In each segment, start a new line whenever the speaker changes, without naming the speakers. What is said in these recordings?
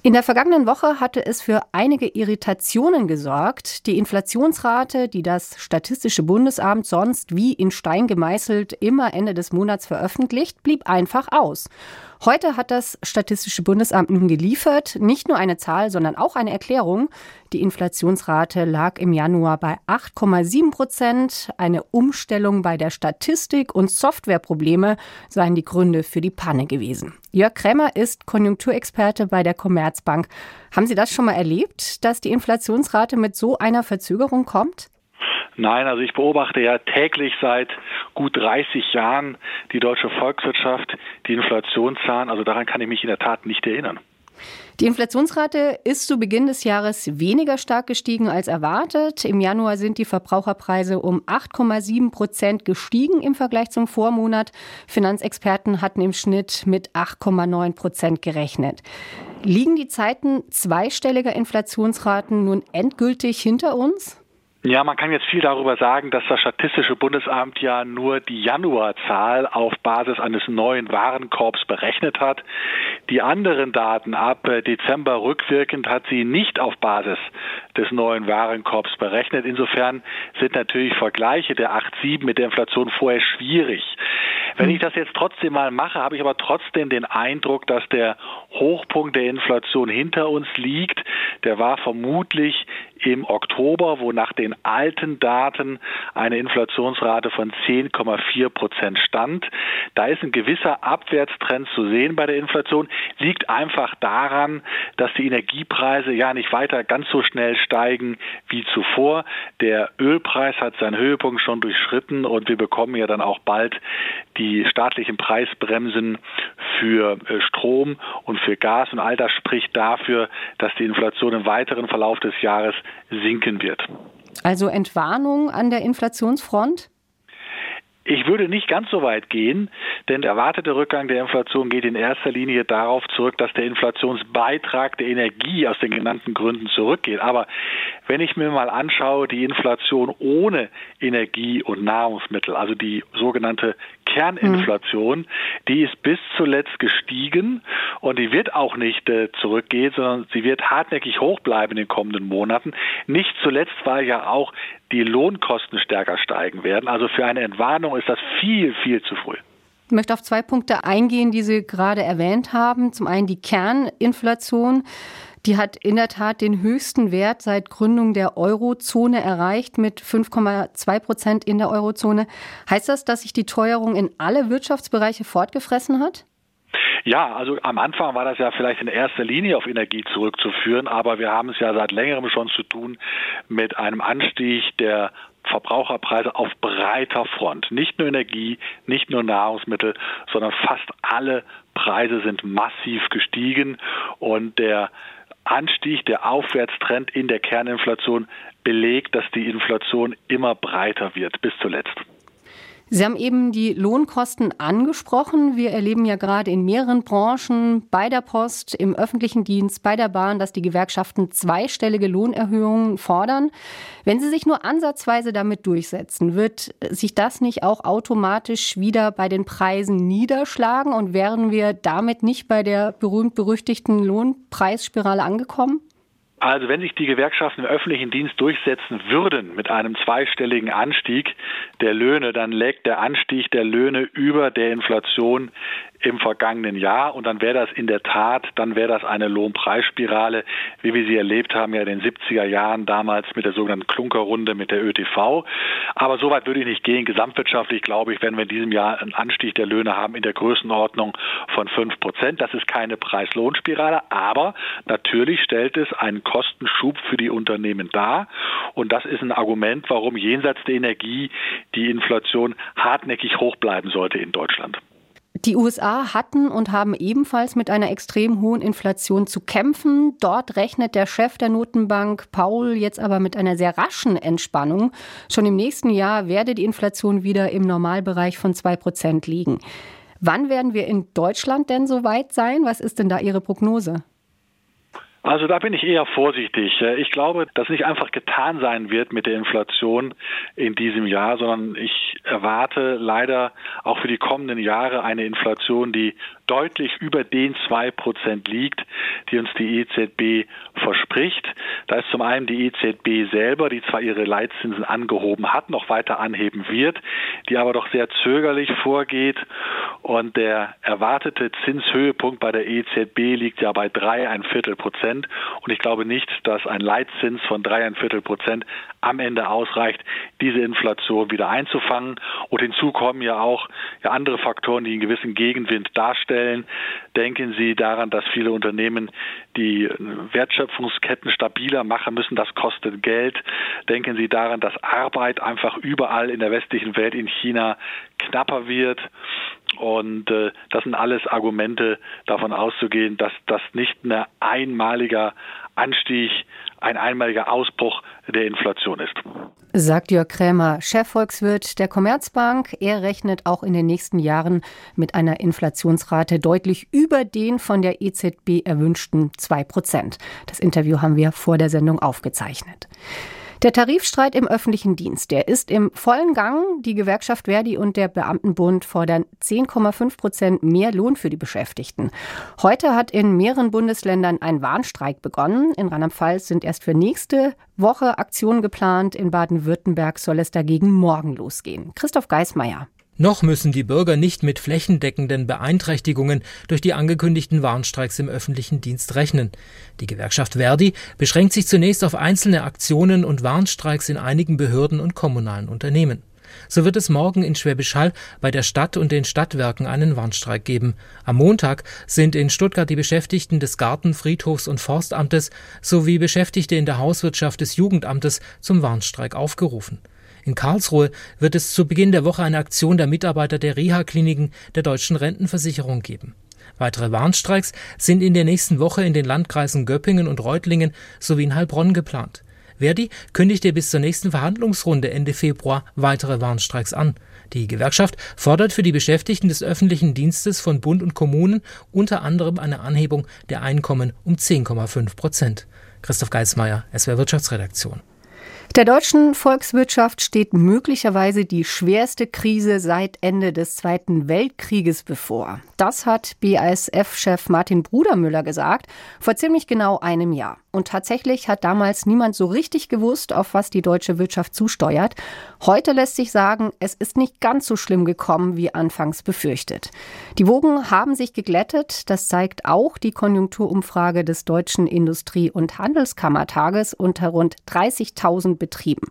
In der vergangenen Woche hatte es für einige Irritationen gesorgt. Die Inflationsrate, die das Statistische Bundesamt sonst wie in Stein gemeißelt immer Ende des Monats veröffentlicht, blieb einfach aus. Heute hat das Statistische Bundesamt nun geliefert, nicht nur eine Zahl, sondern auch eine Erklärung. Die Inflationsrate lag im Januar bei 8,7 Prozent. Eine Umstellung bei der Statistik und Softwareprobleme seien die Gründe für die Panne gewesen. Jörg Krämer ist Konjunkturexperte bei der Commerzbank. Haben Sie das schon mal erlebt, dass die Inflationsrate mit so einer Verzögerung kommt?
Nein, also ich beobachte ja täglich seit gut 30 Jahren die deutsche Volkswirtschaft, die Inflationszahlen. Also daran kann ich mich in der Tat nicht erinnern.
Die Inflationsrate ist zu Beginn des Jahres weniger stark gestiegen als erwartet. Im Januar sind die Verbraucherpreise um 8,7 Prozent gestiegen im Vergleich zum Vormonat. Finanzexperten hatten im Schnitt mit 8,9 Prozent gerechnet. Liegen die Zeiten zweistelliger Inflationsraten nun endgültig hinter uns?
Ja, man kann jetzt viel darüber sagen, dass das Statistische Bundesamt ja nur die Januarzahl auf Basis eines neuen Warenkorbs berechnet hat. Die anderen Daten ab äh, Dezember rückwirkend hat sie nicht auf Basis des neuen Warenkorbs berechnet. Insofern sind natürlich Vergleiche der 8,7 mit der Inflation vorher schwierig. Wenn ich das jetzt trotzdem mal mache, habe ich aber trotzdem den Eindruck, dass der Hochpunkt der Inflation hinter uns liegt. Der war vermutlich im Oktober, wo nach den alten Daten eine Inflationsrate von 10,4 Prozent stand. Da ist ein gewisser Abwärtstrend zu sehen bei der Inflation, liegt einfach daran, dass die Energiepreise ja nicht weiter ganz so schnell steigen wie zuvor. Der Ölpreis hat seinen Höhepunkt schon durchschritten und wir bekommen ja dann auch bald die staatlichen Preisbremsen für äh, Strom und für Gas und all das spricht dafür, dass die Inflation im weiteren Verlauf des Jahres sinken wird.
Also Entwarnung an der Inflationsfront?
Ich würde nicht ganz so weit gehen, denn der erwartete Rückgang der Inflation geht in erster Linie darauf zurück, dass der Inflationsbeitrag der Energie aus den genannten Gründen zurückgeht. Aber wenn ich mir mal anschaue, die Inflation ohne Energie und Nahrungsmittel, also die sogenannte Kerninflation, mhm. die ist bis zuletzt gestiegen und die wird auch nicht äh, zurückgehen, sondern sie wird hartnäckig hoch bleiben in den kommenden Monaten. Nicht zuletzt, weil ja auch die Lohnkosten stärker steigen werden. Also für eine Entwarnung ist das viel, viel zu früh.
Ich möchte auf zwei Punkte eingehen, die Sie gerade erwähnt haben. Zum einen die Kerninflation. Die hat in der Tat den höchsten Wert seit Gründung der Eurozone erreicht mit 5,2 Prozent in der Eurozone. Heißt das, dass sich die Teuerung in alle Wirtschaftsbereiche fortgefressen hat?
Ja, also am Anfang war das ja vielleicht in erster Linie auf Energie zurückzuführen, aber wir haben es ja seit längerem schon zu tun mit einem Anstieg der Verbraucherpreise auf breiter Front. Nicht nur Energie, nicht nur Nahrungsmittel, sondern fast alle Preise sind massiv gestiegen und der Anstieg, der Aufwärtstrend in der Kerninflation belegt, dass die Inflation immer breiter wird bis zuletzt.
Sie haben eben die Lohnkosten angesprochen. Wir erleben ja gerade in mehreren Branchen, bei der Post, im öffentlichen Dienst, bei der Bahn, dass die Gewerkschaften zweistellige Lohnerhöhungen fordern. Wenn sie sich nur ansatzweise damit durchsetzen, wird sich das nicht auch automatisch wieder bei den Preisen niederschlagen und wären wir damit nicht bei der berühmt-berüchtigten Lohnpreisspirale angekommen?
Also wenn sich die Gewerkschaften im öffentlichen Dienst durchsetzen würden mit einem zweistelligen Anstieg der Löhne, dann lägt der Anstieg der Löhne über der Inflation im vergangenen Jahr und dann wäre das in der Tat, dann wäre das eine Lohnpreisspirale, wie wir sie erlebt haben ja in den 70er Jahren damals mit der sogenannten Klunkerrunde mit der ÖTV. Aber so weit würde ich nicht gehen. Gesamtwirtschaftlich glaube ich, wenn wir in diesem Jahr einen Anstieg der Löhne haben in der Größenordnung von fünf Prozent. Das ist keine Preis-Lohn-Spirale, aber natürlich stellt es einen Kostenschub für die Unternehmen dar und das ist ein Argument, warum jenseits der Energie die Inflation hartnäckig hoch bleiben sollte in Deutschland.
Die USA hatten und haben ebenfalls mit einer extrem hohen Inflation zu kämpfen. Dort rechnet der Chef der Notenbank Paul jetzt aber mit einer sehr raschen Entspannung. Schon im nächsten Jahr werde die Inflation wieder im Normalbereich von zwei Prozent liegen. Wann werden wir in Deutschland denn so weit sein? Was ist denn da Ihre Prognose?
Also da bin ich eher vorsichtig. Ich glaube, dass nicht einfach getan sein wird mit der Inflation in diesem Jahr, sondern ich erwarte leider auch für die kommenden Jahre eine Inflation, die deutlich über den zwei Prozent liegt, die uns die EZB verspricht. Da ist zum einen die EZB selber, die zwar ihre Leitzinsen angehoben hat, noch weiter anheben wird, die aber doch sehr zögerlich vorgeht. Und der erwartete Zinshöhepunkt bei der EZB liegt ja bei drei ein Viertel Prozent. Und ich glaube nicht, dass ein Leitzins von drei ein Viertel Prozent am Ende ausreicht, diese Inflation wieder einzufangen. Und hinzu kommen ja auch ja, andere Faktoren, die einen gewissen Gegenwind darstellen. Denken Sie daran, dass viele Unternehmen die Wertschöpfungsketten stabiler machen müssen. Das kostet Geld. Denken Sie daran, dass Arbeit einfach überall in der westlichen Welt, in China, knapper wird. Und äh, das sind alles Argumente, davon auszugehen, dass das nicht ein einmaliger Anstieg, ein einmaliger Ausbruch der Inflation ist.
Sagt Jörg Krämer, Chefvolkswirt der Commerzbank. Er rechnet auch in den nächsten Jahren mit einer Inflationsrate deutlich über den von der EZB erwünschten 2 Prozent. Das Interview haben wir vor der Sendung aufgezeichnet. Der Tarifstreit im öffentlichen Dienst, der ist im vollen Gang. Die Gewerkschaft Verdi und der Beamtenbund fordern 10,5 Prozent mehr Lohn für die Beschäftigten. Heute hat in mehreren Bundesländern ein Warnstreik begonnen. In Rheinland-Pfalz sind erst für nächste Woche Aktionen geplant. In Baden-Württemberg soll es dagegen morgen losgehen. Christoph Geismeier.
Noch müssen die Bürger nicht mit flächendeckenden Beeinträchtigungen durch die angekündigten Warnstreiks im öffentlichen Dienst rechnen. Die Gewerkschaft Verdi beschränkt sich zunächst auf einzelne Aktionen und Warnstreiks in einigen Behörden und kommunalen Unternehmen. So wird es morgen in Schwäbisch Hall bei der Stadt und den Stadtwerken einen Warnstreik geben. Am Montag sind in Stuttgart die Beschäftigten des Garten-, Friedhofs- und Forstamtes sowie Beschäftigte in der Hauswirtschaft des Jugendamtes zum Warnstreik aufgerufen. In Karlsruhe wird es zu Beginn der Woche eine Aktion der Mitarbeiter der Reha-Kliniken der deutschen Rentenversicherung geben. Weitere Warnstreiks sind in der nächsten Woche in den Landkreisen Göppingen und Reutlingen sowie in Heilbronn geplant. Verdi kündigte bis zur nächsten Verhandlungsrunde Ende Februar weitere Warnstreiks an. Die Gewerkschaft fordert für die Beschäftigten des öffentlichen Dienstes von Bund und Kommunen unter anderem eine Anhebung der Einkommen um 10,5 Prozent. Christoph Geismeier, SWR Wirtschaftsredaktion.
Der deutschen Volkswirtschaft steht möglicherweise die schwerste Krise seit Ende des Zweiten Weltkrieges bevor. Das hat BASF-Chef Martin Brudermüller gesagt, vor ziemlich genau einem Jahr. Und tatsächlich hat damals niemand so richtig gewusst, auf was die deutsche Wirtschaft zusteuert. Heute lässt sich sagen, es ist nicht ganz so schlimm gekommen, wie anfangs befürchtet. Die Wogen haben sich geglättet. Das zeigt auch die Konjunkturumfrage des Deutschen Industrie- und Handelskammertages unter rund 30.000 Betrieben.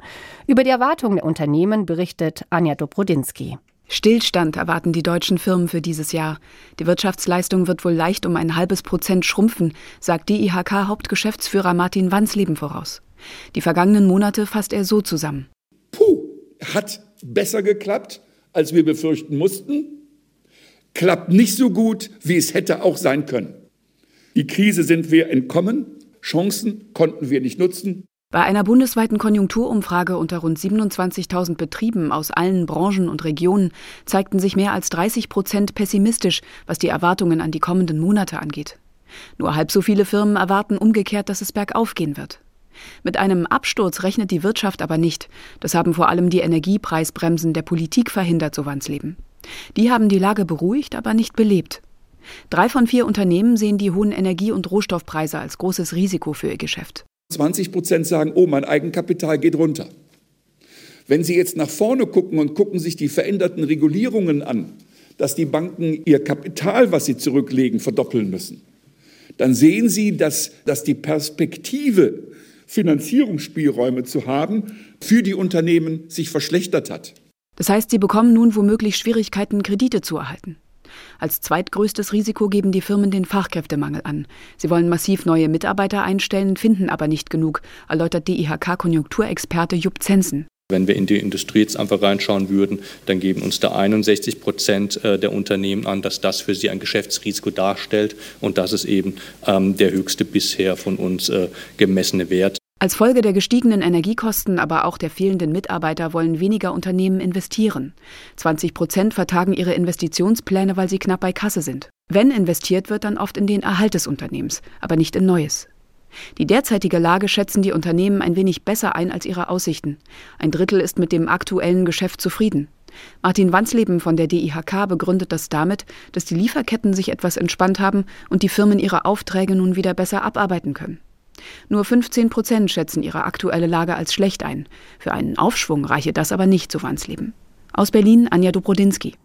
Über die Erwartungen der Unternehmen berichtet Anja Dobrodinsky.
Stillstand erwarten die deutschen Firmen für dieses Jahr. Die Wirtschaftsleistung wird wohl leicht um ein halbes Prozent schrumpfen, sagt DIHK-Hauptgeschäftsführer Martin Wansleben voraus. Die vergangenen Monate fasst er so zusammen.
Puh, hat besser geklappt, als wir befürchten mussten. Klappt nicht so gut, wie es hätte auch sein können. Die Krise sind wir entkommen. Chancen konnten wir nicht nutzen.
Bei einer bundesweiten Konjunkturumfrage unter rund 27.000 Betrieben aus allen Branchen und Regionen zeigten sich mehr als 30 Prozent pessimistisch, was die Erwartungen an die kommenden Monate angeht. Nur halb so viele Firmen erwarten umgekehrt, dass es bergauf gehen wird. Mit einem Absturz rechnet die Wirtschaft aber nicht. Das haben vor allem die Energiepreisbremsen der Politik verhindert, so Wansleben. Die haben die Lage beruhigt, aber nicht belebt. Drei von vier Unternehmen sehen die hohen Energie- und Rohstoffpreise als großes Risiko für ihr Geschäft.
20 Prozent sagen, oh, mein Eigenkapital geht runter. Wenn Sie jetzt nach vorne gucken und gucken sich die veränderten Regulierungen an, dass die Banken ihr Kapital, was sie zurücklegen, verdoppeln müssen, dann sehen Sie, dass, dass die Perspektive, Finanzierungsspielräume zu haben, für die Unternehmen sich verschlechtert hat.
Das heißt, sie bekommen nun womöglich Schwierigkeiten, Kredite zu erhalten. Als zweitgrößtes Risiko geben die Firmen den Fachkräftemangel an. Sie wollen massiv neue Mitarbeiter einstellen, finden aber nicht genug, erläutert DIHK-Konjunkturexperte Jupp Zensen.
Wenn wir in die Industrie jetzt einfach reinschauen würden, dann geben uns da 61 Prozent äh, der Unternehmen an, dass das für sie ein Geschäftsrisiko darstellt. Und das ist eben ähm, der höchste bisher von uns äh, gemessene Wert.
Als Folge der gestiegenen Energiekosten, aber auch der fehlenden Mitarbeiter wollen weniger Unternehmen investieren. 20 Prozent vertagen ihre Investitionspläne, weil sie knapp bei Kasse sind. Wenn investiert wird, dann oft in den Erhalt des Unternehmens, aber nicht in Neues. Die derzeitige Lage schätzen die Unternehmen ein wenig besser ein als ihre Aussichten. Ein Drittel ist mit dem aktuellen Geschäft zufrieden. Martin Wansleben von der DIHK begründet das damit, dass die Lieferketten sich etwas entspannt haben und die Firmen ihre Aufträge nun wieder besser abarbeiten können. Nur 15 Prozent schätzen ihre aktuelle Lage als schlecht ein. Für einen Aufschwung reiche das aber nicht, so Wansleben. Aus Berlin Anja Dobrodinsky.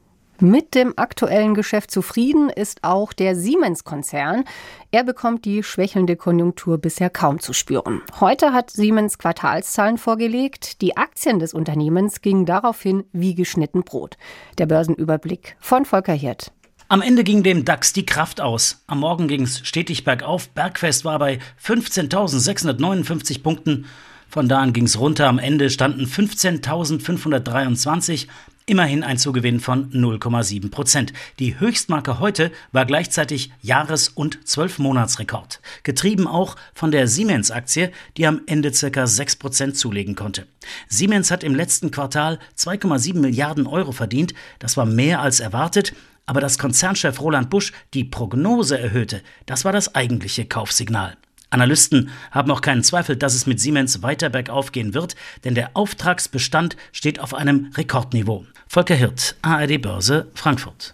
Mit dem aktuellen Geschäft zufrieden ist auch der Siemens-Konzern. Er bekommt die schwächelnde Konjunktur bisher kaum zu spüren. Heute hat Siemens Quartalszahlen vorgelegt. Die Aktien des Unternehmens gingen daraufhin wie geschnitten Brot. Der Börsenüberblick von Volker Hirt.
Am Ende ging dem DAX die Kraft aus. Am Morgen ging es stetig bergauf. Bergfest war bei 15.659 Punkten. Von da an ging es runter. Am Ende standen 15.523. Immerhin ein Zugewinn von 0,7 Prozent. Die Höchstmarke heute war gleichzeitig Jahres- und Zwölfmonatsrekord. Getrieben auch von der Siemens-Aktie, die am Ende ca. 6 Prozent zulegen konnte. Siemens hat im letzten Quartal 2,7 Milliarden Euro verdient. Das war mehr als erwartet. Aber dass Konzernchef Roland Busch die Prognose erhöhte, das war das eigentliche Kaufsignal. Analysten haben auch keinen Zweifel, dass es mit Siemens weiter bergauf gehen wird, denn der Auftragsbestand steht auf einem Rekordniveau. Volker Hirt, ARD Börse, Frankfurt.